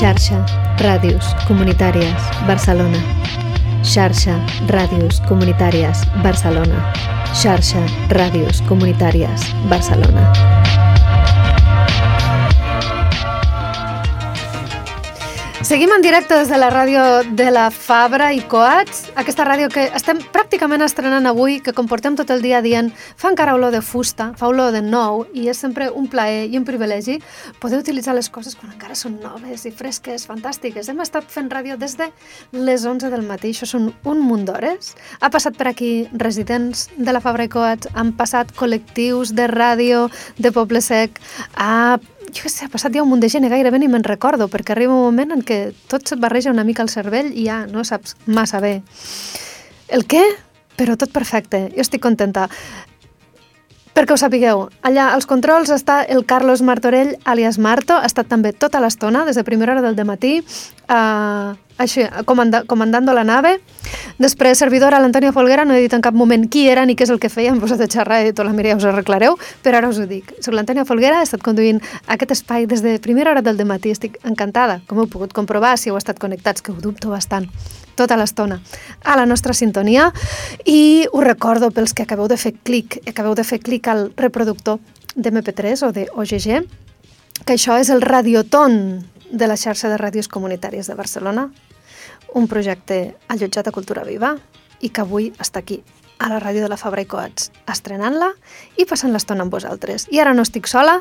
Xarxa Ràdios Comunitàries Barcelona. Xarxa Ràdios Comunitàries Barcelona. Xarxa Ràdios Comunitàries Barcelona. Seguim en directe des de la ràdio de la Fabra i Coats, aquesta ràdio que estem pràcticament estrenant avui, que comportem tot el dia dient fa encara olor de fusta, fa olor de nou, i és sempre un plaer i un privilegi poder utilitzar les coses quan encara són noves i fresques, fantàstiques. Hem estat fent ràdio des de les 11 del matí, això són un munt d'hores. Ha passat per aquí residents de la Fabra i Coats, han passat col·lectius de ràdio de Poble Sec, ha jo sé, ha passat ja un munt de gent i gairebé ni me'n recordo, perquè arriba un moment en què tot se't barreja una mica al cervell i ja no saps massa bé. El què? Però tot perfecte, jo estic contenta. Perquè ho sapigueu, allà als controls està el Carlos Martorell, alias Marto, ha estat també tota l'estona, des de primera hora del matí, eh, així, comanda, comandando la nave. Després, servidora, l'Antonio Folguera, no he dit en cap moment qui era ni què és el que feia, em posat a xerrar i tot la Mireia us arreglareu, però ara us ho dic. Soc l'Antonio Folguera, he estat conduint aquest espai des de primera hora del matí, estic encantada, com heu pogut comprovar si heu estat connectats, que ho dubto bastant tota l'estona a la nostra sintonia i us recordo pels que acabeu de fer clic, acabeu de fer clic al reproductor d'MP3 o de OGG, que això és el Radioton de la xarxa de ràdios comunitàries de Barcelona, un projecte allotjat a Cultura Viva i que avui està aquí, a la ràdio de la Fabra i Coats, estrenant-la i passant l'estona amb vosaltres. I ara no estic sola,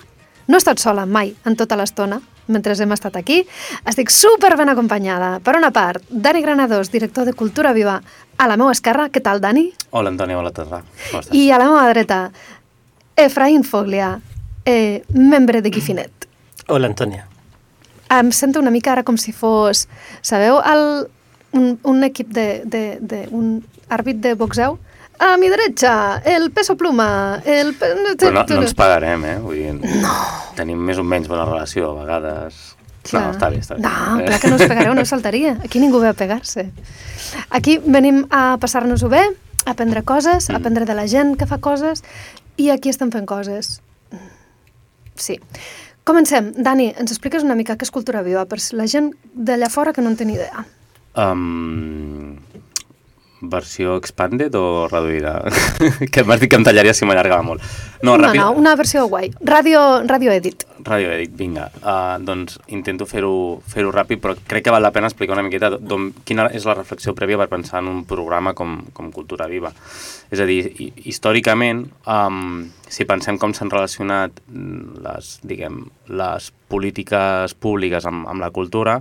no he estat sola mai en tota l'estona, mentre hem estat aquí. Estic super ben acompanyada. Per una part, Dani Granados, director de Cultura Viva, a la meva esquerra. Què tal, Dani? Hola, Antònia, hola, Terra. I a la meva dreta, Efraín Foglia, eh, membre de Guifinet. Hola, Antònia. Em sento una mica ara com si fos, sabeu, el, un, un equip de, de, de un àrbit de boxeu? A mi derecha, el peso pluma, el... Pe... Però no, no ens pagarem, eh? Vull dir, no. Tenim més o menys bona relació, a vegades... Clar. No, està bé, està bé. No, clar que no us pegareu, no saltaria. Aquí ningú ve a pegar-se. Aquí venim a passar-nos-ho bé, a aprendre coses, mm. a aprendre de la gent que fa coses, i aquí estem fent coses. Sí. Comencem. Dani, ens expliques una mica què és cultura viva per la gent d'allà fora que no en té ni idea. Um, versió expanded o reduïda? que m'has dit que em tallaria si m'allargava molt. No, no, ràpid... no, una versió guai. Radio, radio edit. Radio edit, vinga. Uh, doncs intento fer-ho fer, -ho, ràpid, però crec que val la pena explicar una miqueta quina és la reflexió prèvia per pensar en un programa com, com Cultura Viva. És a dir, històricament, um, si pensem com s'han relacionat les, diguem, les polítiques públiques amb, amb la cultura,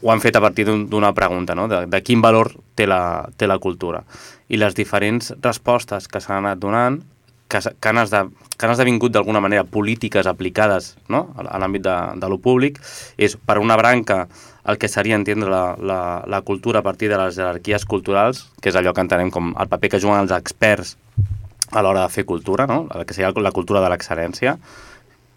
ho han fet a partir d'una pregunta, no? de, de quin valor té la, té la cultura. I les diferents respostes que s'han anat donant, que, que, han, esde, que han esdevingut d'alguna manera polítiques aplicades no? a, l'àmbit de, de lo públic, és per una branca el que seria entendre la, la, la cultura a partir de les jerarquies culturals, que és allò que entenem com el paper que juguen els experts a l'hora de fer cultura, no? el que seria la cultura de l'excel·lència,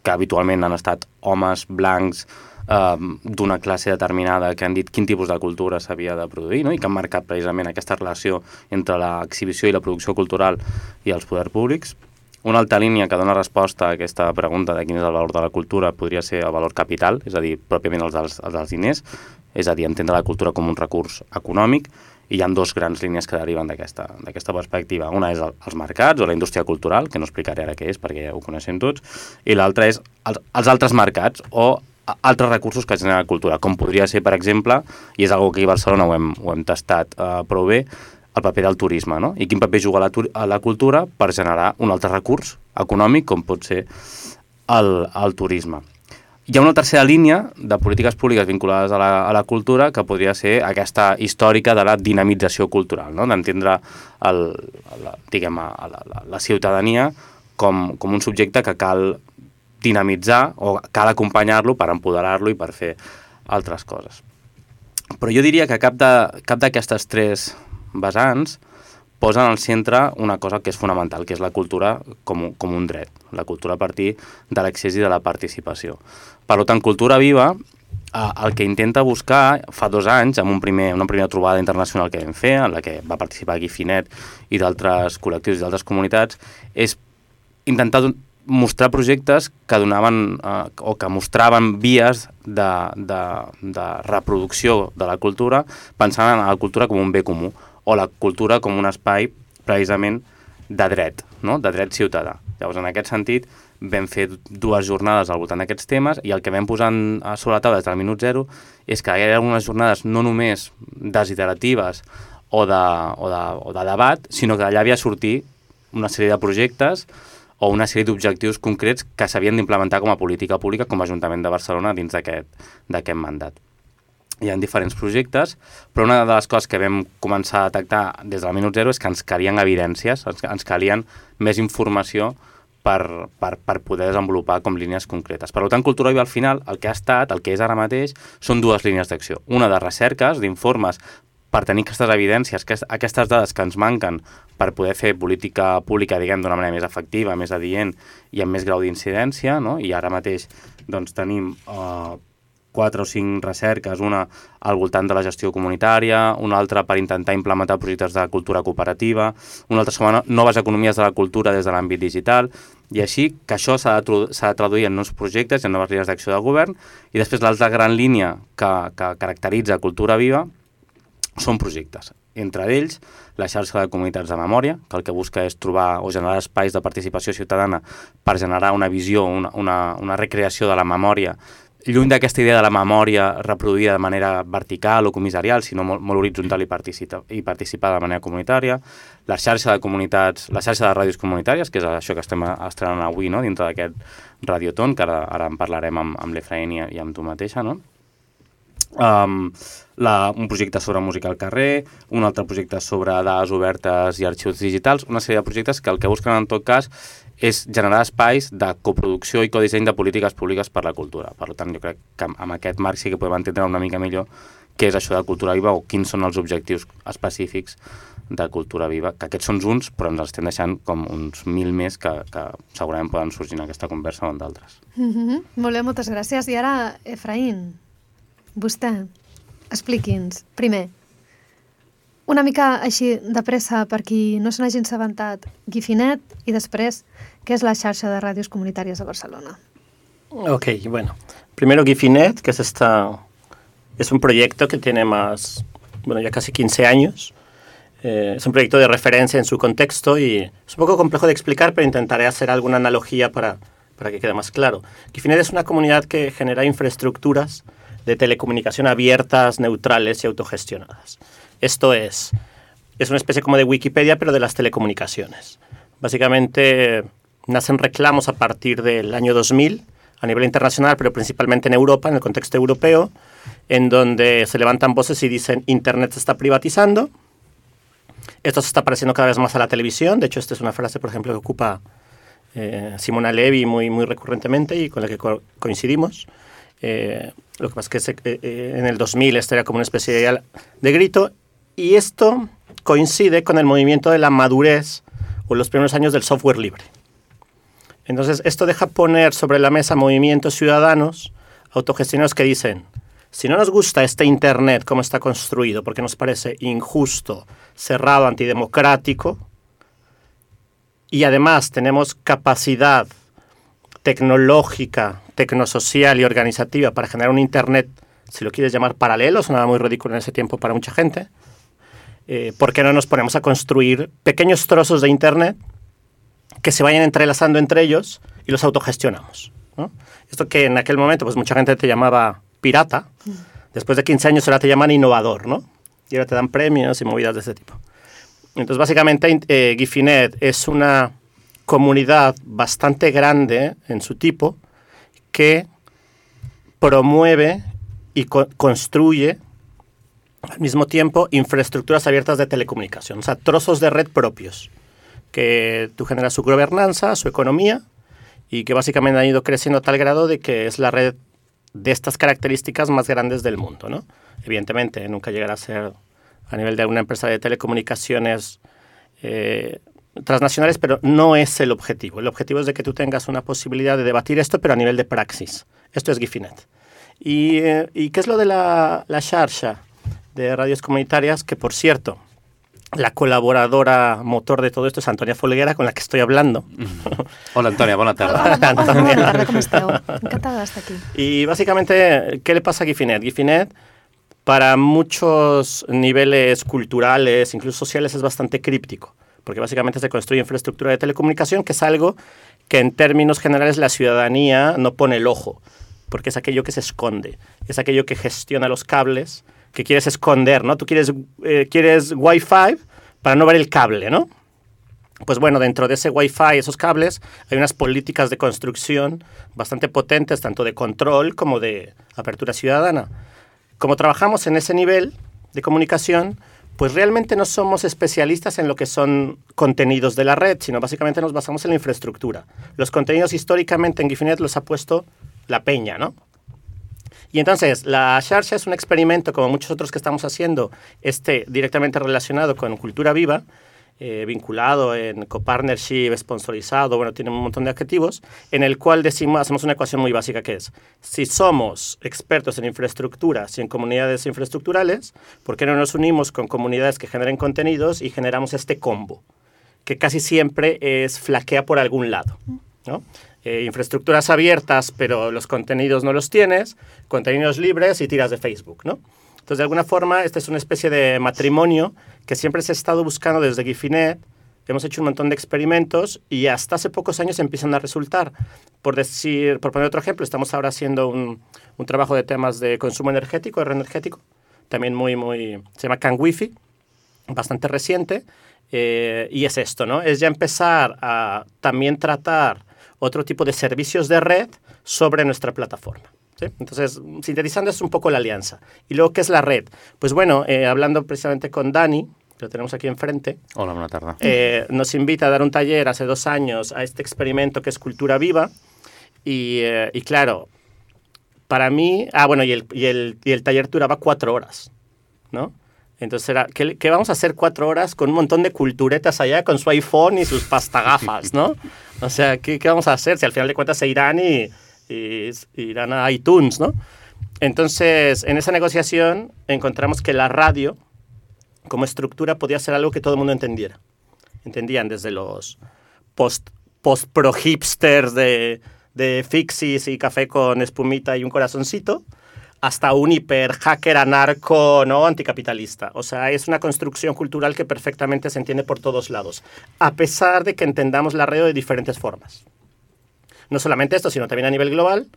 que habitualment han estat homes blancs, eh, d'una classe determinada que han dit quin tipus de cultura s'havia de produir no? i que han marcat precisament aquesta relació entre l'exhibició i la producció cultural i els poders públics. Una altra línia que dona resposta a aquesta pregunta de quin és el valor de la cultura podria ser el valor capital, és a dir, pròpiament els dels, els dels diners, és a dir, entendre la cultura com un recurs econòmic, i hi ha dues grans línies que deriven d'aquesta perspectiva. Una és el, els mercats o la indústria cultural, que no explicaré ara què és perquè ja ho coneixem tots, i l'altra és els, els altres mercats o altres recursos que genera la cultura, com podria ser, per exemple, i és una que aquí a Barcelona ho hem, ho hem tastat uh, prou bé, el paper del turisme, no? I quin paper juga la, a la cultura per generar un altre recurs econòmic, com pot ser el, el turisme. Hi ha una tercera línia de polítiques públiques vinculades a la, a la cultura que podria ser aquesta històrica de la dinamització cultural, no? d'entendre la, diguem, la, la, la ciutadania com, com un subjecte que cal dinamitzar o cal acompanyar-lo per empoderar-lo i per fer altres coses. Però jo diria que cap d'aquestes tres vessants posen al centre una cosa que és fonamental, que és la cultura com, com un dret, la cultura a partir de l'accés i de la participació. Per tant, Cultura Viva eh, el que intenta buscar fa dos anys, amb un primer, una primera trobada internacional que vam fer, en la que va participar Guifinet i d'altres col·lectius i d'altres comunitats, és intentar mostrar projectes que donaven eh, o que mostraven vies de, de, de reproducció de la cultura pensant en la cultura com un bé comú o la cultura com un espai precisament de dret, no? de dret ciutadà. Llavors, en aquest sentit, vam fer dues jornades al voltant d'aquests temes i el que vam posar sobre la taula des del minut zero és que ha algunes jornades no només desiteratives o de, o de, o de debat, sinó que allà havia sortir una sèrie de projectes o una sèrie d'objectius concrets que s'havien d'implementar com a política pública com a Ajuntament de Barcelona dins d'aquest mandat. Hi ha diferents projectes, però una de les coses que vam començar a detectar des del minut zero és que ens calien evidències, ens, ens calien més informació per, per, per poder desenvolupar com línies concretes. Per tant, Cultura Viva al final el que ha estat, el que és ara mateix, són dues línies d'acció. Una de recerques, d'informes, per tenir aquestes evidències, aquestes dades que ens manquen per poder fer política pública, diguem, d'una manera més efectiva, més adient i amb més grau d'incidència, no? i ara mateix doncs, tenim uh, quatre o cinc recerques, una al voltant de la gestió comunitària, una altra per intentar implementar projectes de cultura cooperativa, una altra sobre noves economies de la cultura des de l'àmbit digital, i així que això s'ha de, de traduir en nous projectes en noves línies d'acció de govern, i després l'altra gran línia que, que caracteritza Cultura Viva són projectes. Entre ells, la xarxa de comunitats de memòria, que el que busca és trobar o generar espais de participació ciutadana per generar una visió, una, una, una recreació de la memòria, lluny d'aquesta idea de la memòria reproduïda de manera vertical o comissarial, sinó molt, molt horitzontal i, participa, i participar de manera comunitària, la xarxa de comunitats, la xarxa de ràdios comunitàries, que és això que estem estrenant avui no? dintre d'aquest radioton, que ara, ara en parlarem amb, amb l'Efraín i, i amb tu mateixa, no? Um, la, un projecte sobre música al carrer, un altre projecte sobre dades obertes i arxius digitals, una sèrie de projectes que el que busquen en tot cas és generar espais de coproducció i codisseny de polítiques públiques per la cultura. Per tant, jo crec que amb aquest marc sí que podem entendre una mica millor què és això de cultura viva o quins són els objectius específics de cultura viva, que aquests són uns, però ens els estem deixant com uns mil més que, que segurament poden sorgir en aquesta conversa o en d'altres. Mm -hmm. Molt bé, moltes gràcies. I ara, Efraín, Vostè, expliqui'ns, primer, una mica així de pressa per qui no se n'hagi assabentat, Gifinet i després, què és la xarxa de ràdios comunitàries de Barcelona? Ok, bueno. Primero Gifinet, que es esta... Es un proyecto que tiene más, bueno, ya casi 15 años. Eh, es un proyecto de referencia en su contexto y es un poco complejo de explicar, pero intentaré hacer alguna analogía para, para que quede más claro. Gifinet es una comunidad que genera infraestructuras de telecomunicación abiertas, neutrales y autogestionadas. Esto es, es una especie como de Wikipedia, pero de las telecomunicaciones. Básicamente nacen reclamos a partir del año 2000 a nivel internacional, pero principalmente en Europa, en el contexto europeo, en donde se levantan voces y dicen Internet se está privatizando. Esto se está apareciendo cada vez más a la televisión. De hecho, esta es una frase, por ejemplo, que ocupa eh, Simona Levy muy, muy recurrentemente y con la que coincidimos. Eh, lo que pasa es que eh, eh, en el 2000 esto era como una especie de, de grito y esto coincide con el movimiento de la madurez o los primeros años del software libre. Entonces, esto deja poner sobre la mesa movimientos ciudadanos autogestionados que dicen, si no nos gusta este Internet como está construido, porque nos parece injusto, cerrado, antidemocrático, y además tenemos capacidad tecnológica, tecnosocial y organizativa para generar un Internet, si lo quieres llamar paralelo, sonaba muy ridículo en ese tiempo para mucha gente, eh, ¿por qué no nos ponemos a construir pequeños trozos de Internet que se vayan entrelazando entre ellos y los autogestionamos? Esto que en aquel momento pues mucha gente te llamaba pirata, después de 15 años ahora te llaman innovador, ¿no? Y ahora te dan premios y movidas de ese tipo. Entonces, básicamente, eh, Gifinet es una comunidad bastante grande en su tipo que promueve y construye al mismo tiempo infraestructuras abiertas de telecomunicación, o sea, trozos de red propios, que tú generas su gobernanza, su economía, y que básicamente han ido creciendo a tal grado de que es la red de estas características más grandes del mundo. ¿no? Evidentemente, nunca llegará a ser a nivel de una empresa de telecomunicaciones eh, transnacionales, pero no es el objetivo. El objetivo es de que tú tengas una posibilidad de debatir esto, pero a nivel de praxis. Esto es Gifinet. ¿Y, eh, ¿y qué es lo de la, la de radios comunitarias? Que, por cierto, la colaboradora motor de todo esto es Antonia Folguera, con la que estoy hablando. Hola, Antonia, bona tarda. Hola, hola, Antonia. com esteu? Encantada d'estar aquí. Y básicamente, ¿qué le pasa a Gifinet? Gifinet, para muchos niveles culturales, incluso sociales, es bastante críptico, porque básicamente se construye infraestructura de telecomunicación, que es algo que en términos generales la ciudadanía no pone el ojo, porque es aquello que se esconde, es aquello que gestiona los cables, que quieres esconder, ¿no? Tú quieres, eh, quieres Wi-Fi para no ver el cable, ¿no? Pues bueno, dentro de ese Wi-Fi, esos cables, hay unas políticas de construcción bastante potentes, tanto de control como de apertura ciudadana. Como trabajamos en ese nivel de comunicación, pues realmente no somos especialistas en lo que son contenidos de la red, sino básicamente nos basamos en la infraestructura. Los contenidos históricamente en Gifinet los ha puesto la peña, ¿no? Y entonces, la Xarxa es un experimento, como muchos otros que estamos haciendo, este directamente relacionado con cultura viva, eh, vinculado en copartnership, sponsorizado, bueno, tiene un montón de adjetivos, en el cual decimos, hacemos una ecuación muy básica que es, si somos expertos en infraestructuras y en comunidades infraestructurales, ¿por qué no nos unimos con comunidades que generen contenidos y generamos este combo? Que casi siempre es flaquea por algún lado, ¿no? Eh, infraestructuras abiertas, pero los contenidos no los tienes, contenidos libres y tiras de Facebook, ¿no? Entonces, de alguna forma, esta es una especie de matrimonio que siempre se ha estado buscando desde Gifinet. Hemos hecho un montón de experimentos y hasta hace pocos años empiezan a resultar. Por decir, por poner otro ejemplo, estamos ahora haciendo un, un trabajo de temas de consumo energético, de energético, también muy, muy, se llama Can Wifi, bastante reciente, eh, y es esto, ¿no? Es ya empezar a también tratar otro tipo de servicios de red sobre nuestra plataforma. ¿Sí? Entonces, sintetizando es un poco la alianza. Y luego, ¿qué es la red? Pues bueno, eh, hablando precisamente con Dani, que lo tenemos aquí enfrente, Hola, bona tarda. eh, nos invita a dar un taller hace dos años a este experimento que es Cultura Viva. Y, eh, y claro, para mí, ah, bueno, y el, y, el, y el taller duraba cuatro horas, ¿no? Entonces era, ¿qué, ¿qué, vamos a hacer cuatro horas con un montón de culturetas allá con su iPhone y sus pastagafas, ¿no? O sea, ¿qué, ¿qué, vamos a hacer si al final de cuentas se irán y, irán a iTunes, ¿no? Entonces, en esa negociación encontramos que la radio, como estructura, podía ser algo que todo el mundo entendiera. Entendían desde los post, post pro hipsters de, de Fixis y café con espumita y un corazoncito, hasta un hiper hacker anarco no anticapitalista. O sea, es una construcción cultural que perfectamente se entiende por todos lados, a pesar de que entendamos la radio de diferentes formas. No solamente esto, sino también a nivel global,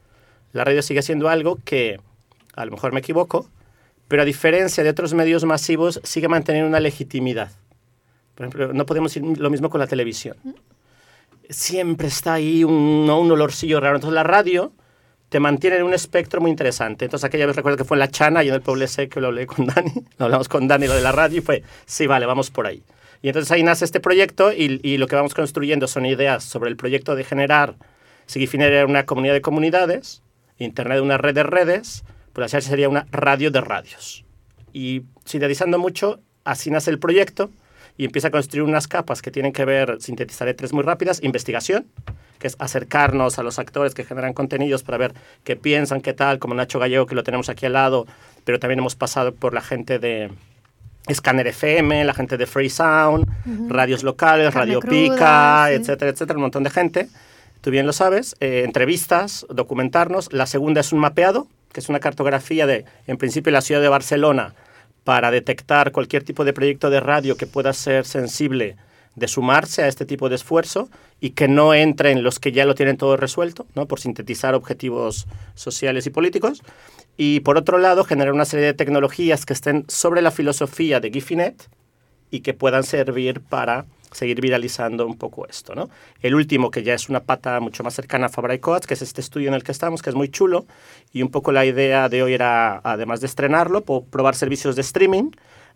la radio sigue siendo algo que, a lo mejor me equivoco, pero a diferencia de otros medios masivos, sigue manteniendo una legitimidad. Por ejemplo, no podemos ir lo mismo con la televisión. Siempre está ahí un, ¿no? un olorcillo raro. Entonces la radio te mantiene en un espectro muy interesante. Entonces aquella vez recuerdo que fue en La Chana y en el Pueblo sé que lo hablé con Dani, lo hablamos con Dani lo de la radio y fue, sí, vale, vamos por ahí. Y entonces ahí nace este proyecto y, y lo que vamos construyendo son ideas sobre el proyecto de generar, si Gifinet era una comunidad de comunidades, Internet una red de redes, pues la sería una radio de radios. Y sintetizando mucho, así nace el proyecto y empieza a construir unas capas que tienen que ver, sintetizaré tres muy rápidas, investigación, que es acercarnos a los actores que generan contenidos para ver qué piensan, qué tal, como Nacho Gallego, que lo tenemos aquí al lado, pero también hemos pasado por la gente de Scanner FM, la gente de Free Sound, uh -huh. radios locales, Carne Radio cruda, Pica, sí. etcétera, etcétera, un montón de gente. Tú bien lo sabes, eh, entrevistas, documentarnos. La segunda es un mapeado, que es una cartografía de, en principio, la ciudad de Barcelona, para detectar cualquier tipo de proyecto de radio que pueda ser sensible de sumarse a este tipo de esfuerzo y que no entren los que ya lo tienen todo resuelto, ¿no? por sintetizar objetivos sociales y políticos. Y por otro lado, generar una serie de tecnologías que estén sobre la filosofía de Gifinet y que puedan servir para seguir viralizando un poco esto. ¿no? El último, que ya es una pata mucho más cercana a Fabra y Coats, que es este estudio en el que estamos, que es muy chulo, y un poco la idea de hoy era, además de estrenarlo, probar servicios de streaming,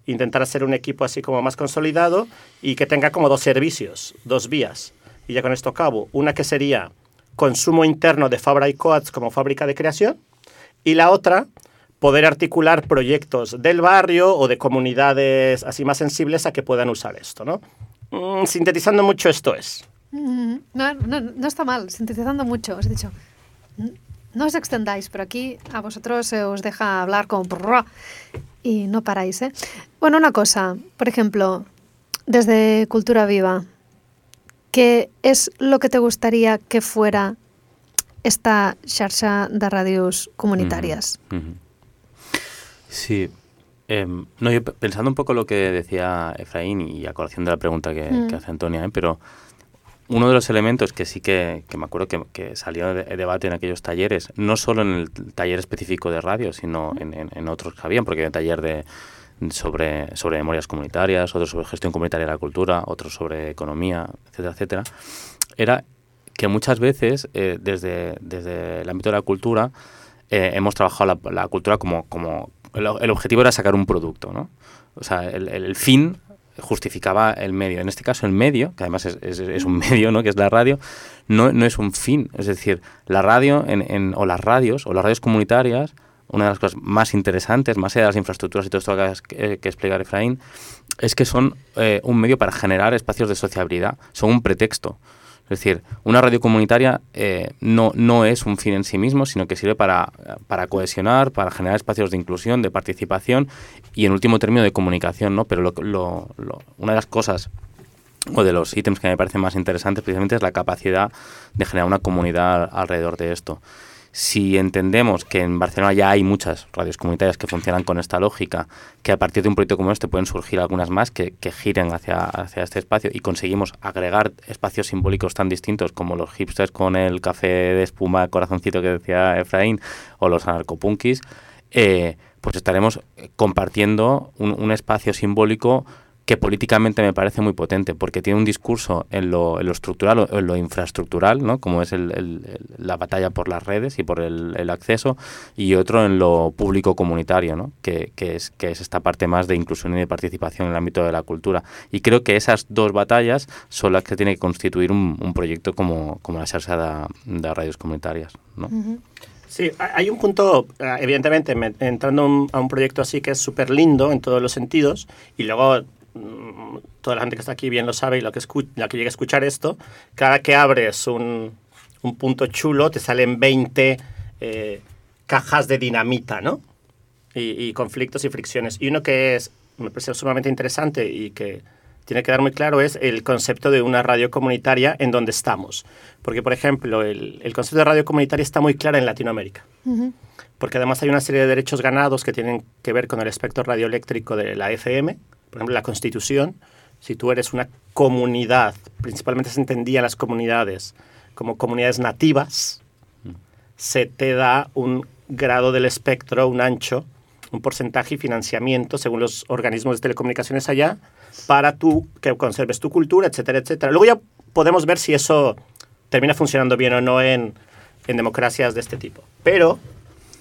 intentar hacer un equipo así como más consolidado y que tenga como dos servicios, dos vías. Y ya con esto acabo. Una que sería consumo interno de Fabra y Coats como fábrica de creación y la otra, poder articular proyectos del barrio o de comunidades así más sensibles a que puedan usar esto, ¿no? Mm, sintetizando mucho esto es. Mm, no, no, no está mal, sintetizando mucho. Os he dicho, no os extendáis, pero aquí a vosotros se os deja hablar como y no paráis. ¿eh? Bueno, una cosa, por ejemplo, Desde Cultura Viva, ¿qué es lo que te gustaría que fuera esta xarxa de radios comunitarias? Mm -hmm. Sí, eh, no, yo pensando un poco lo que decía Efraín y a colación de la pregunta que, mm. que hace Antonia, ¿eh? pero uno de los elementos que sí que, que me acuerdo que, que, salió de debate en aquellos talleres, no solo en el taller específico de radio, sino en, en, en otros que habían, porque había un taller de, sobre, sobre memorias comunitarias, otro sobre gestión comunitaria de la cultura, otro sobre economía, etcétera, etcétera, era que muchas veces eh, desde, desde el ámbito de la cultura eh, hemos trabajado la, la, cultura como, como el, el, objetivo era sacar un producto, ¿no? O sea, el, el, fin justificaba el medio. En este caso, el medio, que además es, es, un medio, ¿no? que es la radio, no, no, es un fin. Es decir, la radio en, o las radios o las radios comunitarias una de las cosas más interesantes, más allá de las infraestructuras y todo esto que, que explicar Efraín, es que son eh, un medio para generar espacios de sociabilidad, son un pretexto. Es decir, una radio comunitaria eh, no, no es un fin en sí mismo, sino que sirve para, para cohesionar, para generar espacios de inclusión, de participación y en último término de comunicación, ¿no? Pero lo, lo, lo, una de las cosas o de los ítems que me parecen más interesantes precisamente es la capacidad de generar una comunidad alrededor de esto si entendemos que en Barcelona ya hay muchas radios comunitarias que funcionan con esta lógica, que a partir de un proyecto como este pueden surgir algunas más que, que giren hacia, hacia este espacio y conseguimos agregar espacios simbólicos tan distintos como los hipsters con el café de espuma corazoncito que decía Efraín o los anarcopunkis, eh, pues estaremos compartiendo un, un espacio simbólico que políticamente me parece muy potente, porque tiene un discurso en lo, en lo estructural o en lo infraestructural, ¿no? como es el, el, la batalla por las redes y por el, el, acceso, y otro en lo público comunitario, ¿no? que, que, es, que es esta parte más de inclusión y de participación en el ámbito de la cultura. Y creo que esas dos batallas son las que tiene que constituir un, un proyecto como, como la Xarxa de, de radios comunitarias. ¿no? Uh -huh. Sí, hay un punto, eh, evidentemente, entrando a un proyecto así que es súper lindo en todos los sentidos, y luego toda la gente que está aquí bien lo sabe y la que, la que llega a escuchar esto, cada que abres un, un punto chulo te salen 20 eh, cajas de dinamita, ¿no? Y, y, conflictos y fricciones. Y uno que es, me parece sumamente interesante y que tiene que dar muy claro es el concepto de una radio comunitaria en donde estamos. Porque, por ejemplo, el, el concepto de radio comunitaria está muy claro en Latinoamérica. Uh -huh. Porque además hay una serie de derechos ganados que tienen que ver con el espectro radioeléctrico de la FM, por ejemplo, la Constitución, si tú eres una comunidad, principalmente se entendía las comunidades como comunidades nativas, se te da un grado del espectro, un ancho, un porcentaje y financiamiento según los organismos de telecomunicaciones allá para tú que conserves tu cultura, etcétera, etcétera. Luego ya podemos ver si eso termina funcionando bien o no en, en democracias de este tipo. Pero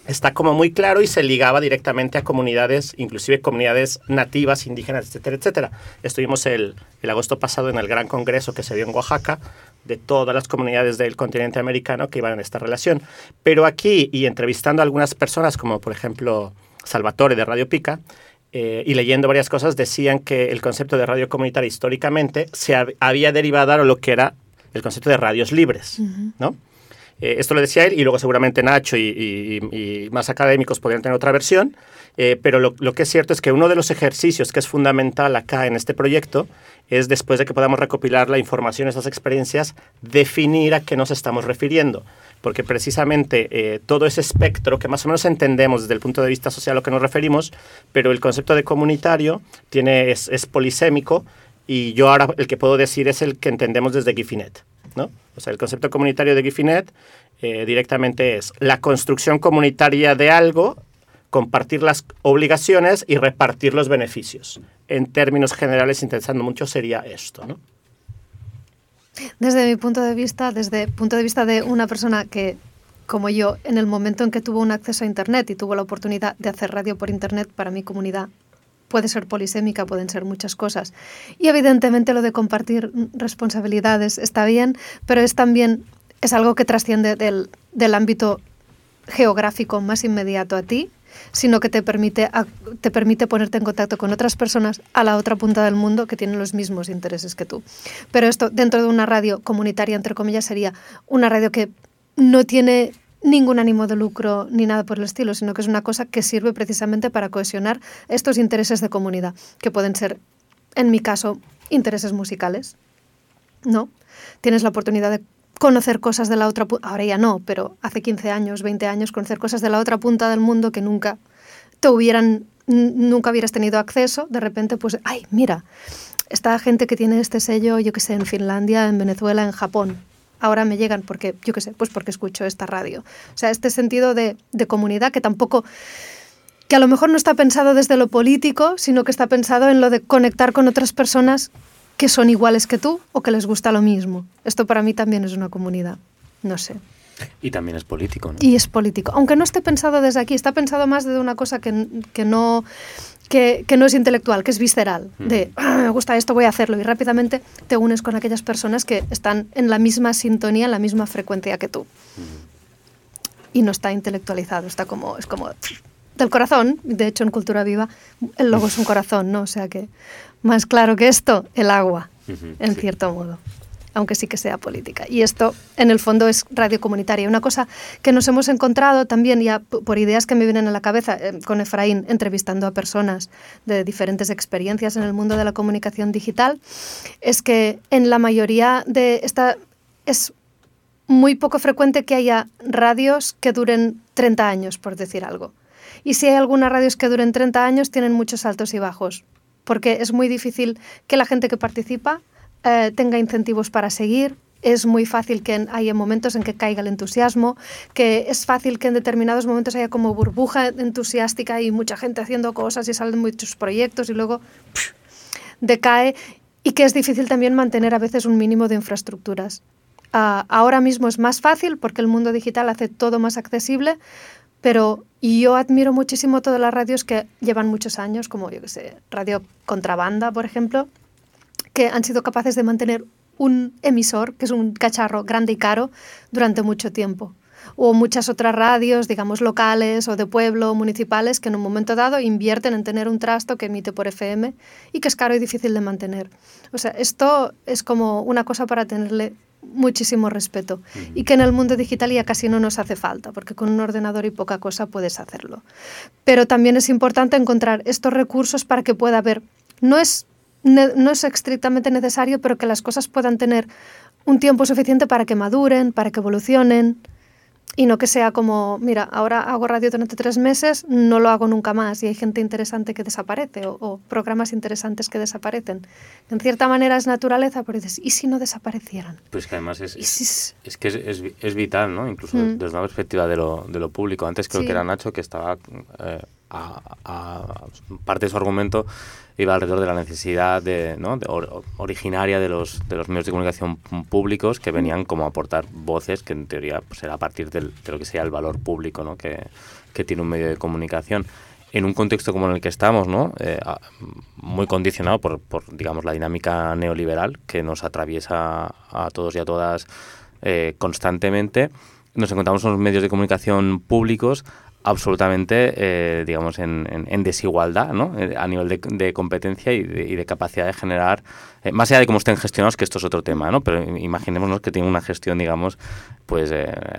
está como muy claro y se ligaba directamente a comunidades, inclusive comunidades nativas, indígenas, etcétera, etcétera. Estuvimos el, el agosto pasado en el gran congreso que se dio en Oaxaca de todas las comunidades del continente americano que iban en esta relación. Pero aquí, y entrevistando a algunas personas, como por ejemplo Salvatore de Radio Pica, eh, y leyendo varias cosas, decían que el concepto de radio comunitaria históricamente se hab había derivado a lo que era el concepto de radios libres, uh -huh. ¿no? Eh, esto lo decía él y luego seguramente Nacho y, y, y más académicos podrían tener otra versión, eh, pero lo, lo, que es cierto es que uno de los ejercicios que es fundamental acá en este proyecto es después de que podamos recopilar la información, esas experiencias, definir a qué nos estamos refiriendo. Porque precisamente eh, todo ese espectro que más o menos entendemos desde el punto de vista social a lo que nos referimos, pero el concepto de comunitario tiene, es, es polisémico y yo ahora el que puedo decir es el que entendemos desde Gifinet. ¿No? O sea, el concepto comunitario de Gifinet eh, directamente es la construcción comunitaria de algo, compartir las obligaciones y repartir los beneficios. En términos generales, interesando mucho, sería esto. Desde mi punto de vista, desde el punto de vista de una persona que, como yo, en el momento en que tuvo un acceso a Internet y tuvo la oportunidad de hacer radio por Internet para mi comunidad, puede ser polisémica, pueden ser muchas cosas. Y evidentemente lo de compartir responsabilidades está bien, pero es también es algo que trasciende del, del ámbito geográfico más inmediato a ti, sino que te permite, te permite ponerte en contacto con otras personas a la otra punta del mundo que tienen los mismos intereses que tú. Pero esto dentro de una radio comunitaria, entre comillas, sería una radio que no tiene ningún ánimo de lucro ni nada por el estilo, sino que es una cosa que sirve precisamente para cohesionar estos intereses de comunidad, que pueden ser, en mi caso, intereses musicales, ¿no? Tienes la oportunidad de conocer cosas de la otra punta, ahora ya no, pero hace 15 años, 20 años, conocer cosas de la otra punta del mundo que nunca te hubieran, nunca hubieras tenido acceso, de repente, pues, ay, mira, esta gente que tiene este sello, yo que sé, en Finlandia, en Venezuela, en Japón, ahora me llegan porque, yo qué sé, pues porque escucho esta radio. O sea, este sentido de, de comunidad que tampoco que a lo mejor no está pensado desde lo político, sino que está pensado en lo de conectar con otras personas que son iguales que tú o que les gusta lo mismo. Esto para mí también es una comunidad. No sé. Y también es político, ¿no? Y es político. Aunque no esté pensado desde aquí, está pensado más de una cosa que, que no, que, que, no es intelectual, que es visceral. Mm. De, ah, me gusta esto, voy a hacerlo. Y rápidamente te unes con aquellas personas que están en la misma sintonía, en la misma frecuencia que tú. Mm. Y no está intelectualizado, está como, es como del corazón. De hecho, en Cultura Viva el logo es un corazón, ¿no? O sea que más claro que esto, el agua, en cierto modo aunque sí que sea política. Y esto, en el fondo, es radio comunitaria. Una cosa que nos hemos encontrado también, ya por ideas que me vienen a la cabeza, eh, con Efraín, entrevistando a personas de diferentes experiencias en el mundo de la comunicación digital, es que en la mayoría de esta... es muy poco frecuente que haya radios que duren 30 años, por decir algo. Y si hay algunas radios que duren 30 años, tienen muchos altos y bajos, porque es muy difícil que la gente que participa eh, tenga incentivos para seguir. Es muy fácil que haya momentos en que caiga el entusiasmo, que es fácil que en determinados momentos haya como burbuja entusiástica y mucha gente haciendo cosas y salen muchos proyectos y luego decae y que es difícil también mantener a veces un mínimo de infraestructuras. Uh, ahora mismo es más fácil porque el mundo digital hace todo más accesible, pero yo admiro muchísimo todas las radios que llevan muchos años, como yo que sé, Radio Contrabanda, por ejemplo, que han sido capaces de mantener un emisor, que es un cacharro grande y caro, durante mucho tiempo. O muchas otras radios, digamos, locales o de pueblo, municipales, que en un momento dado invierten en tener un trasto que emite por FM y que es caro y difícil de mantener. O sea, esto es como una cosa para tenerle muchísimo respeto y que en el mundo digital ya casi no nos hace falta, porque con un ordenador y poca cosa puedes hacerlo. Pero también es importante encontrar estos recursos para que pueda haber, no es, no es estrictamente necesario, pero que las cosas puedan tener un tiempo suficiente para que maduren, para que evolucionen, y no que sea como, mira, ahora hago radio durante tres meses, no lo hago nunca más y hay gente interesante que desaparece o, programas interesantes que desaparecen. En cierta manera es naturaleza, pero dices, ¿y si no desaparecieran? Pues que además es, es, que es, es, vital, ¿no? Incluso mm. desde una perspectiva de lo, de lo público. Antes creo que era Nacho que estaba eh, a, parte de su argumento iba alrededor de la necesidad de, ¿no? originaria de los, de los medios de comunicación públicos que venían como aportar voces que en teoría pues, era a partir del, de lo que sea el valor público que tiene un medio de comunicación en un contexto como en el que estamos, ¿no? Eh, muy condicionado por, por, digamos, la dinámica neoliberal que nos atraviesa a todos y a todas eh, constantemente, nos encontramos en los medios de comunicación públicos absolutamente, eh, digamos, en, en, desigualdad, ¿no? Eh, a nivel de, de competencia y de, y de, capacidad de generar, eh, más allá de cómo estén gestionados, que esto es otro tema, ¿no? Pero imaginémonos que tienen una gestión, digamos, pues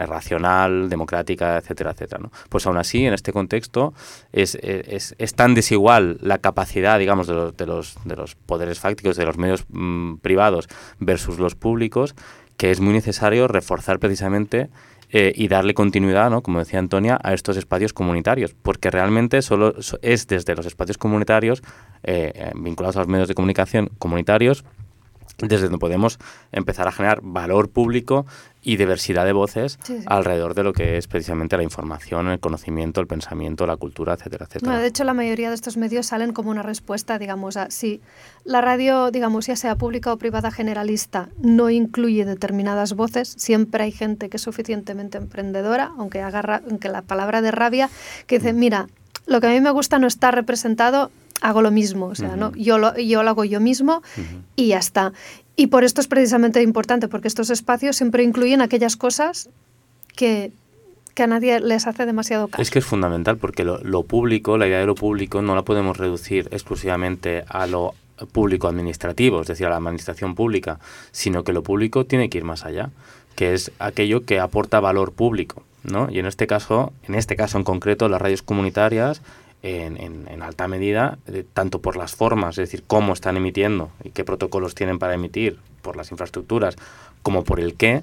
racional, democrática, etcétera, etcétera, ¿no? Pues aún así, en este contexto, es, es, es tan desigual la capacidad, digamos, de los, de los, de los poderes fácticos, de los medios mm, privados versus los públicos, que es muy necesario reforzar precisamente eh, y darle continuidad, ¿no? como decía Antonia, a estos espacios comunitarios, porque realmente solo es desde los espacios comunitarios, eh, eh, vinculados a los medios de comunicación comunitarios, desde donde podemos empezar a generar valor público y diversidad de voces sí, sí. alrededor de lo que es precisamente la información, el conocimiento, el pensamiento, la cultura, etcétera, etcétera. Bueno, de hecho, la mayoría de estos medios salen como una respuesta, digamos, a si la radio, digamos, ya sea pública o privada generalista, no incluye determinadas voces, siempre hay gente que es suficientemente emprendedora, aunque agarra, aunque la palabra de rabia, que dice, mm. mira, lo que a mí me gusta no está representado hago lo mismo, o sea, uh -huh. ¿no? yo, lo, yo lo hago yo mismo uh -huh. y ya está. Y por esto es precisamente importante, porque estos espacios siempre incluyen aquellas cosas que, que a nadie les hace demasiado caso. Es que es fundamental, porque lo, lo público, la idea de lo público, no la podemos reducir exclusivamente a lo público administrativo, es decir, a la administración pública, sino que lo público tiene que ir más allá, que es aquello que aporta valor público, ¿no? Y en este caso, en este caso en concreto, las radios comunitarias en, en, alta medida, eh, tanto por las formas, es decir, cómo están emitiendo y qué protocolos tienen para emitir, por las infraestructuras, como por el qué,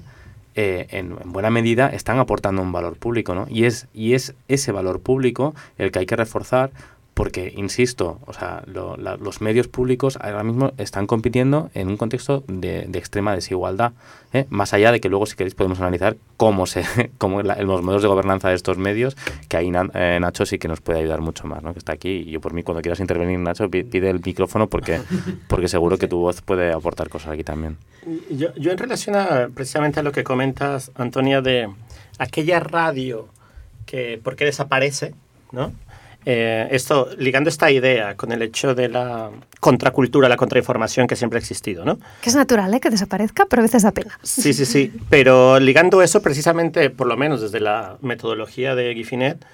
eh, en, en, buena medida están aportando un valor público, ¿no? Y es, y es ese valor público el que hay que reforzar porque, insisto, o sea, lo, la, los medios públicos ahora mismo están compitiendo en un contexto de, de extrema desigualdad, ¿eh? más allá de que luego, si queréis, podemos analizar cómo se cómo la, los modelos de gobernanza de estos medios, que ahí eh, Nacho sí que nos puede ayudar mucho más, ¿no? que está aquí, y yo por mí, cuando quieras intervenir, Nacho, pide el micrófono porque, porque seguro que tu voz puede aportar cosas aquí también. Yo, yo en relación a, precisamente a lo que comentas, Antonia, de aquella radio que, ¿por qué desaparece? ¿no? Eh, esto, ligando esta idea con el hecho de la contracultura, la contrainformación que siempre ha existido, ¿no? Que es natural, ¿eh? Que desaparezca, pero a veces da pena. Sí, sí, sí. Pero ligando eso precisamente, por lo menos desde la metodología de Gifinet,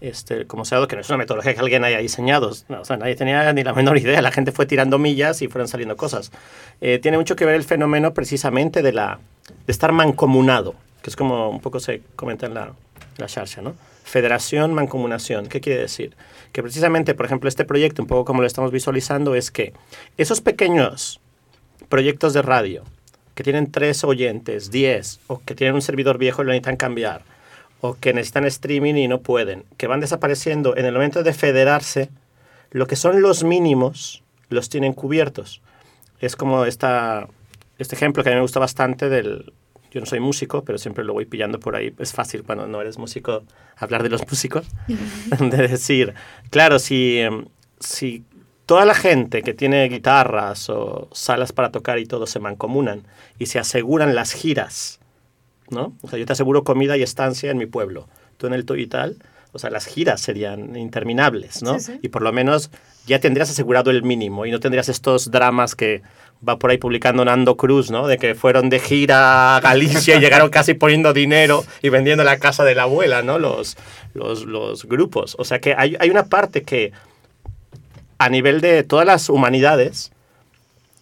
este, como se ha dado, que no es una metodología que alguien haya diseñado, no, o sea, nadie tenía ni la menor idea, la gente fue tirando millas y fueron saliendo cosas. Eh, tiene mucho que ver el fenómeno precisamente de, la, de estar mancomunado, que es como un poco se comenta en la, la charcha, ¿no? Federación, mancomunación. ¿Qué quiere decir? Que precisamente, por ejemplo, este proyecto, un poco como lo estamos visualizando, es que esos pequeños proyectos de radio que tienen tres oyentes, diez, o que tienen un servidor viejo y lo necesitan cambiar, o que necesitan streaming y no pueden, que van desapareciendo, en el momento de federarse, lo que son los mínimos los tienen cubiertos. Es como esta, este ejemplo que a mí me gusta bastante del, yo no soy músico, pero siempre lo voy pillando por ahí. Es fácil cuando no eres músico hablar de los músicos. de decir, claro, si, si toda la gente que tiene guitarras o salas para tocar y todo se mancomunan y se aseguran las giras, ¿no? O sea, yo te aseguro comida y estancia en mi pueblo, tú en el tuyo y tal, o sea, las giras serían interminables, ¿no? Sí, sí. Y por lo menos ya tendrías asegurado el mínimo y no tendrías estos dramas que va por ahí publicando Nando Cruz, ¿no? De que fueron de gira a Galicia y llegaron casi poniendo dinero y vendiendo la casa de la abuela, ¿no? Los, los, los grupos. O sea que hay, hay una parte que a nivel de todas las humanidades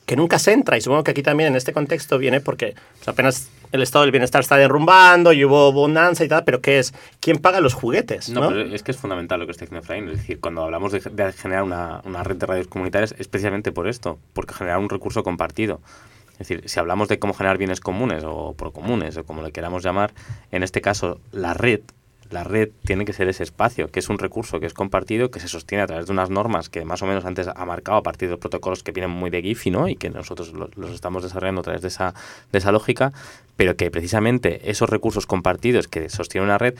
que nunca se entra y supongo que aquí también en este contexto viene porque pues, apenas el estado del bienestar está derrumbando y hubo bonanza y tal, pero ¿qué es? ¿Quién paga los juguetes? No, no pero es que es fundamental lo que está diciendo Efraín. Es decir, cuando hablamos de, de generar una, una, red de radios comunitarias, es precisamente por esto, porque generar un recurso compartido. Es decir, si hablamos de cómo generar bienes comunes o procomunes o como le queramos llamar, en este caso la red la red tiene que ser ese espacio, que es un recurso que es compartido, que se sostiene a través de unas normas que más o menos antes ha marcado a partir de los protocolos que vienen muy de GIFI, ¿no? Y que nosotros los, los estamos desarrollando a través de esa, de esa lógica, pero que precisamente esos recursos compartidos que sostiene una red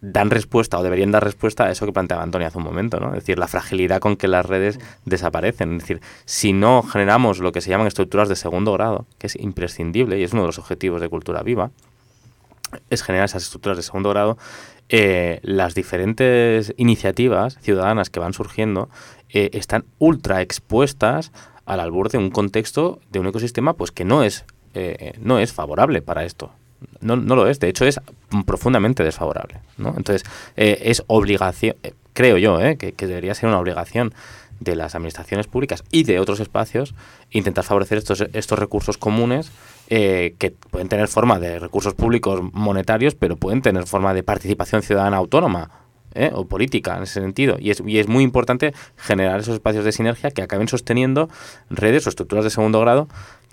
dan respuesta o deberían dar respuesta a eso que planteaba Antonio hace un momento, ¿no? Es decir, la fragilidad con que las redes desaparecen. Es decir, si no generamos lo que se llaman estructuras de segundo grado, que es imprescindible y es uno de los objetivos de Cultura Viva, es generar esas estructuras de segundo grado, eh, las diferentes iniciativas ciudadanas que van surgiendo eh, están ultra expuestas al albur de un contexto, de un ecosistema, pues que no es, eh, no es favorable para esto. No, no, lo es, de hecho es profundamente desfavorable. ¿no? Entonces, es obligación, creo yo, que, que debería ser una obligación de las administraciones públicas y de otros espacios intentar favorecer estos, estos recursos comunes eh, que pueden tener forma de recursos públicos monetarios, pero pueden tener forma de participación ciudadana autónoma. ¿eh? o política en ese sentido. Y es, muy importante generar esos espacios de sinergia que acaben sosteniendo redes o estructuras de segundo grado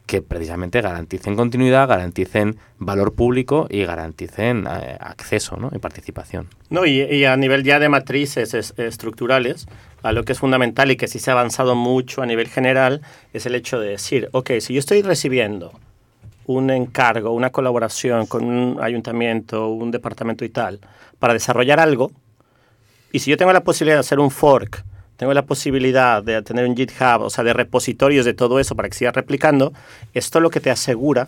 que precisamente garanticen continuidad, garanticen valor público y garanticen eh, acceso y participación. No, y, a nivel ya de matrices es, estructurales, a lo que es fundamental y que sí se ha avanzado mucho a nivel general es el hecho de decir, ok, si yo estoy recibiendo un encargo, una colaboración con un ayuntamiento, un departamento y tal, para desarrollar algo, y si yo tengo la posibilidad de hacer un fork, tengo la posibilidad de tener un GitHub, o sea, de repositorios de todo eso para que siga replicando, esto lo que te asegura,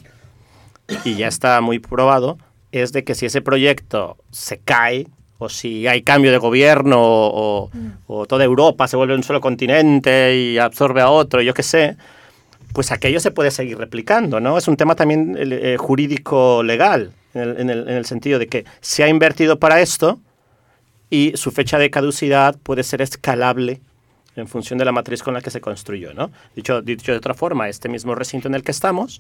y ya está muy probado, es de que si ese proyecto se cae, o si hay cambio de gobierno, o, toda Europa se vuelve un solo continente y absorbe a otro, yo qué sé, pues aquello se puede seguir replicando, ¿no? Es un tema también eh, jurídico legal, en el, en, el, en el sentido de que se ha invertido para esto, y su fecha de caducidad puede ser escalable en función de la matriz con la que se construyó. ¿no? Dicho, dicho de otra forma, este mismo recinto en el que estamos,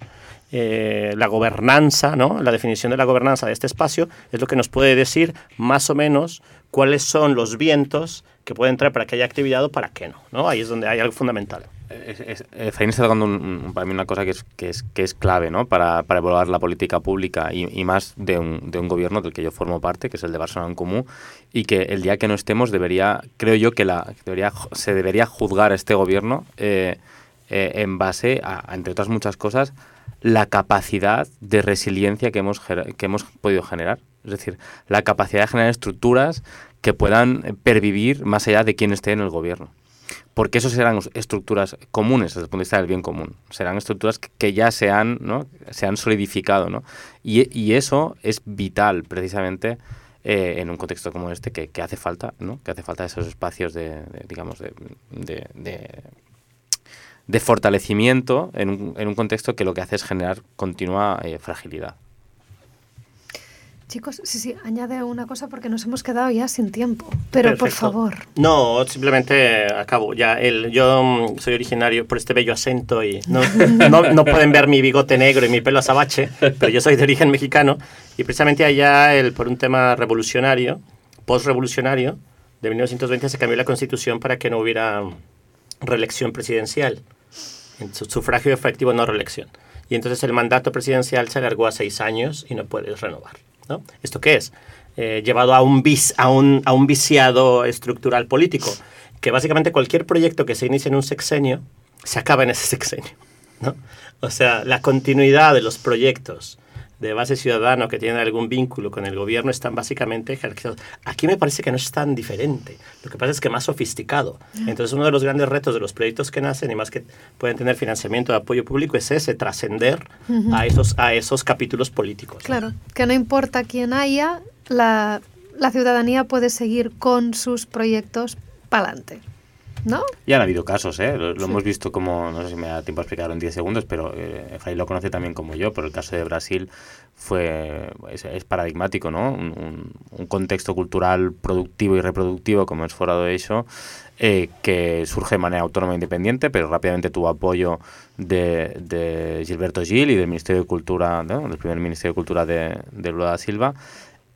eh, la gobernanza, ¿no? la definición de la gobernanza de este espacio es lo que nos puede decir más o menos cuáles son los vientos que pueden entrar para que haya actividad o para qué no. ¿no? Ahí es donde hay algo fundamental. Es, Efraín está tocando un, para mí una cosa que es, que es, que es clave ¿no? para, para evaluar la política pública y, y más de un, de un, gobierno del que yo formo parte, que es el de Barcelona en Común, y que el día que no estemos debería, creo yo que la, debería, se debería juzgar este gobierno eh, eh, en base a, entre otras muchas cosas, la capacidad de resiliencia que hemos, que hemos podido generar. Es decir, la capacidad de generar estructuras que puedan pervivir más allá de quien esté en el gobierno porque eso serán estructuras comunes desde el punto de vista del bien común. Serán estructuras que ya se han, ¿no? se han solidificado. ¿no? Y, y eso es vital precisamente eh, en un contexto como este que, que, hace falta, ¿no? que hace falta esos espacios de, digamos, de, de, de fortalecimiento en un, en un, contexto que lo que hace es generar continua eh, fragilidad. Chicos, sí, sí, añade una cosa porque nos hemos quedado ya sin tiempo. Pero Perfecto. por favor. No, simplemente acabo. Ya el, yo mm, soy originario por este bello acento y no, no, no, pueden ver mi bigote negro y mi pelo azabache, pero yo soy de origen mexicano. Y precisamente allá, el, por un tema revolucionario, post-revolucionario, de 1920 se cambió la constitución para que no hubiera reelección presidencial. Sufragio efectivo, no reelección. Y entonces el mandato presidencial se alargó a seis años y no puedes renovar. ¿No? ¿Esto qué es? Eh, llevado a un, vis, a, un, a un viciado estructural político, que básicamente cualquier proyecto que se inicie en un sexenio se acaba en ese sexenio. ¿no? O sea, la continuidad de los proyectos de base ciudadano que tienen algún vínculo con el gobierno están básicamente jerarquizados. Aquí me parece que no es tan diferente. Lo que pasa es que más sofisticado. Entonces, uno de los grandes retos de los proyectos que nacen y más que pueden tener financiamiento de apoyo público es ese, trascender uh -huh. a, esos, a esos capítulos políticos. Claro, ¿no? que no importa quién haya, la, la ciudadanía puede seguir con sus proyectos para adelante. ¿No? Ya han habido casos, ¿eh? Lo, lo sí. hemos visto como, no sé si me da tiempo a explicarlo en 10 segundos, pero eh, lo conoce también como yo, pero el caso de Brasil fue es, es paradigmático, ¿no? Un, un, un, contexto cultural productivo y reproductivo como es Fora de eso, eh, que surge de manera autónoma e independiente, pero rápidamente tuvo apoyo de, de Gilberto Gil y del Ministerio de Cultura, ¿no? del primer Ministerio de Cultura de, de Lula da Silva.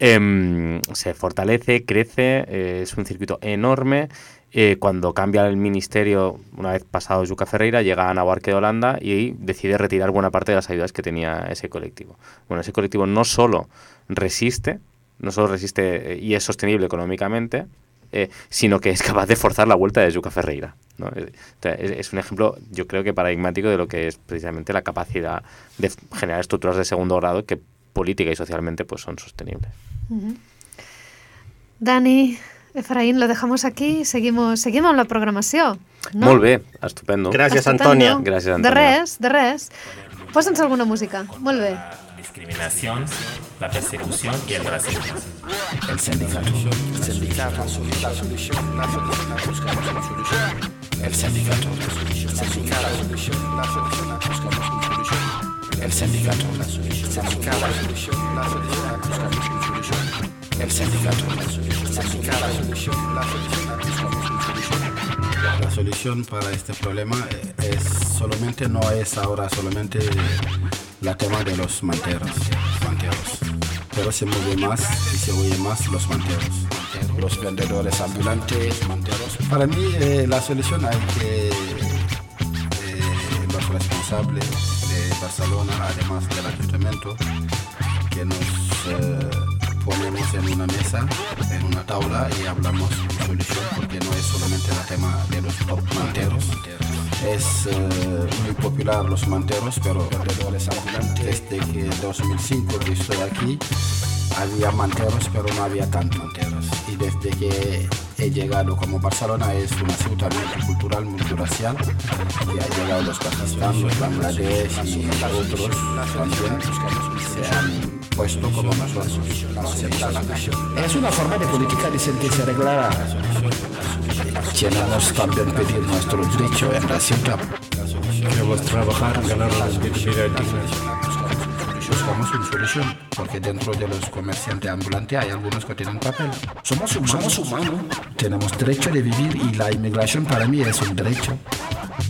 Eh, se fortalece, crece, eh, es un circuito enorme eh, cuando cambia el ministerio, una vez pasado Juca Ferreira, llega Ana Barque de Holanda y decide retirar buena parte de las ayudas que tenía ese colectivo. Bueno, ese colectivo no solo resiste, no solo resiste y es sostenible económicamente, eh, sino que es capaz de forzar la vuelta de Juca Ferreira. ¿no? Es, un ejemplo, yo creo que paradigmático de lo que es precisamente la capacidad de generar estructuras de segundo grado que política y socialmente pues son sostenibles. Dani, Efraín, lo dejamos aquí, seguimos, seguim amb la programació. No? Molt bé, estupendo. Gràcies, Antònia. Gràcies, Antònia. De res, de res. Posa'ns alguna música. Molt bé. discriminación, la persecución y el racismo. El sindicato. El sindicato. La solución. La solución. Buscamos una solución. El sindicato. El sindicato. La solución. La solución. Buscamos una solución. El sindicato. La solución. La solución. La solución. Buscamos una solución. El sindicato. La solución. Para este problema es solamente no es ahora solamente la tema de los manteros, manteros. Pero se mueve más y se oye más los manteros. Los vendedores ambulantes, manteros. Para mí eh, la solución hay que eh, los responsables de Barcelona, además del ayuntamiento, que nos eh, ponemos en una mesa, en una tabla y hablamos de solución, porque no es solamente el tema de los top manteros. Es uh, muy popular los manteros, pero ambulantes. Desde que 2005 que estoy aquí, había manteros, pero no había tantos manteros. Y desde que he llegado como Barcelona es una ciudad multicultural, multiracial, y ha llegado los Pakistán, los Bangladesh y otros también se han puesto como nosotros. Es una forma de política de sentirse arreglada. Queremos también pedir nuestro derecho en la ciudad. Queremos trabajar, ganar las vida dignas. Buscamos una solución, porque dentro de los comerciantes ambulantes hay algunos que tienen papel. Somos humanos. Somos humanos. tenemos derecho de vivir y la inmigración para mí es un derecho.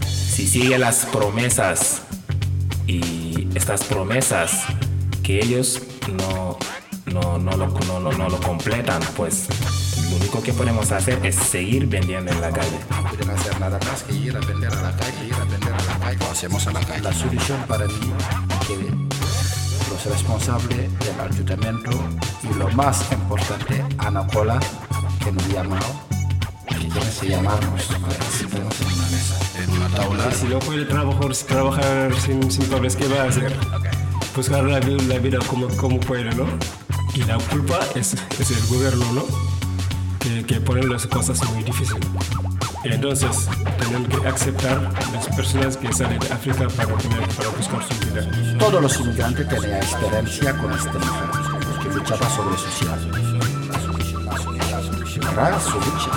Si sigue las promesas y estas promesas que ellos no, no, no, lo, no, no, no lo completan, pues lo único que podemos hacer es seguir vendiendo en la calle. No pueden hacer nada más que ir a vender a la calle, ir a vender a la calle. Lo hacemos a la calle. La solución para mí que los responsables del ayuntamiento y lo más importante, Ana Cola, que nos llamado, que tiene que llamarnos para que sentemos en una mesa, en una tabla. Si no puede trabajar, trabajar sin, sin ¿qué va a hacer? Buscar la, vi- la vida como, como puede, ¿no? Y la culpa es, es el gobierno, ¿no? Que, que pone las cosas muy difíciles. Entonces tenemos que aceptar las personas que salen de África para, para buscar su vida. Todos los inmigrantes tenían experiencia con esta mujer, que luchaba sobre su ciudad. Su lucha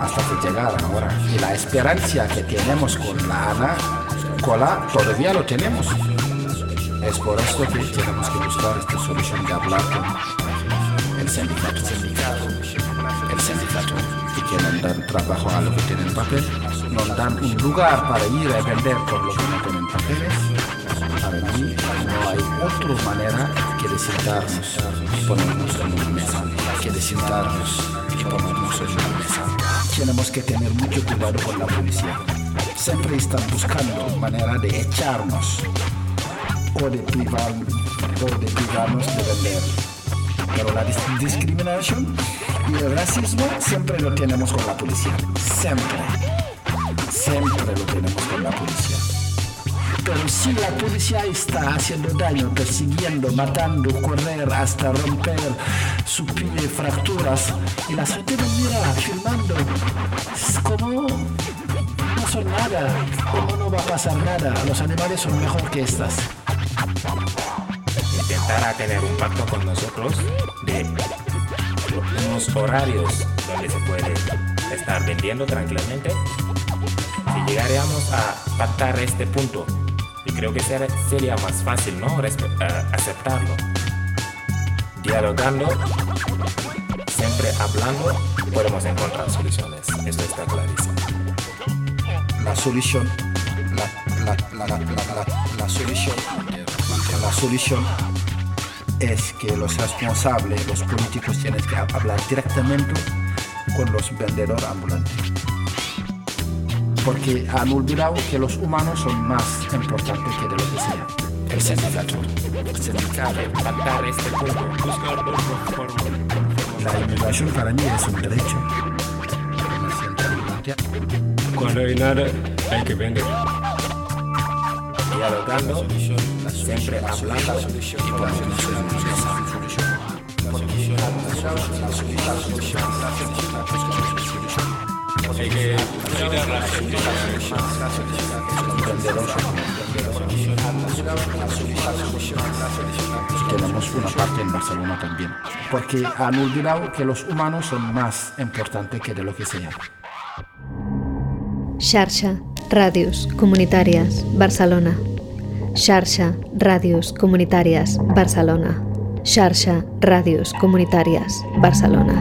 hasta que llegaron ahora. Y la esperanza que tenemos con la Ana Cola todavía lo tenemos. Es por esto que tenemos que buscar esta solución de hablar con el sindicato, el sindicato, que nos dan trabajo a los que tienen papel, nos dan un lugar para ir a vender por los que no tienen papeles. Para mí no hay otra manera que de sentarnos y ponernos en una mesa, que de y ponernos en una. Tenemos que tener mucho cuidado con la policía. Siempre están buscando manera de echarnos o de, privar, o de privarnos de vender. Pero la dis- discriminación y el racismo siempre lo tenemos con la policía. Siempre. Siempre lo tenemos con la policía. Pero si la policía está haciendo daño, persiguiendo, matando, correr hasta romper su fracturas, y la gente nos mira filmando, es como no son nada, como no va a pasar nada, los animales son mejor que estas. Intentará tener un pacto con nosotros de unos horarios donde se puede estar vendiendo tranquilamente. Si llegaríamos a pactar este punto, y creo que ser- sería más fácil, ¿no? Eh, aceptarlo. Dialogando, siempre hablando, podemos encontrar soluciones. Esto está clarísimo. la solución la, la- la solución la solución es que los responsables los políticos tienen que hablar directamente con los vendedores ambulantes porque han olvidado que los humanos son más importantes que de lo que sea el sindicato el sindicato Pactar este punto. Buscar otra forma. la inmigración para mí es un derecho. Cuando hay nada, hay que vender. Dialogando, siempre hablando y que tenemos una parte en Barcelona también. Porque han olvidado que los humanos son más importantes que de lo que sea. Xarxa, Ràdios Comunitàries, Barcelona. Xarxa, Ràdios Comunitàries, Barcelona. Xarxa, Ràdios Comunitàries, Barcelona.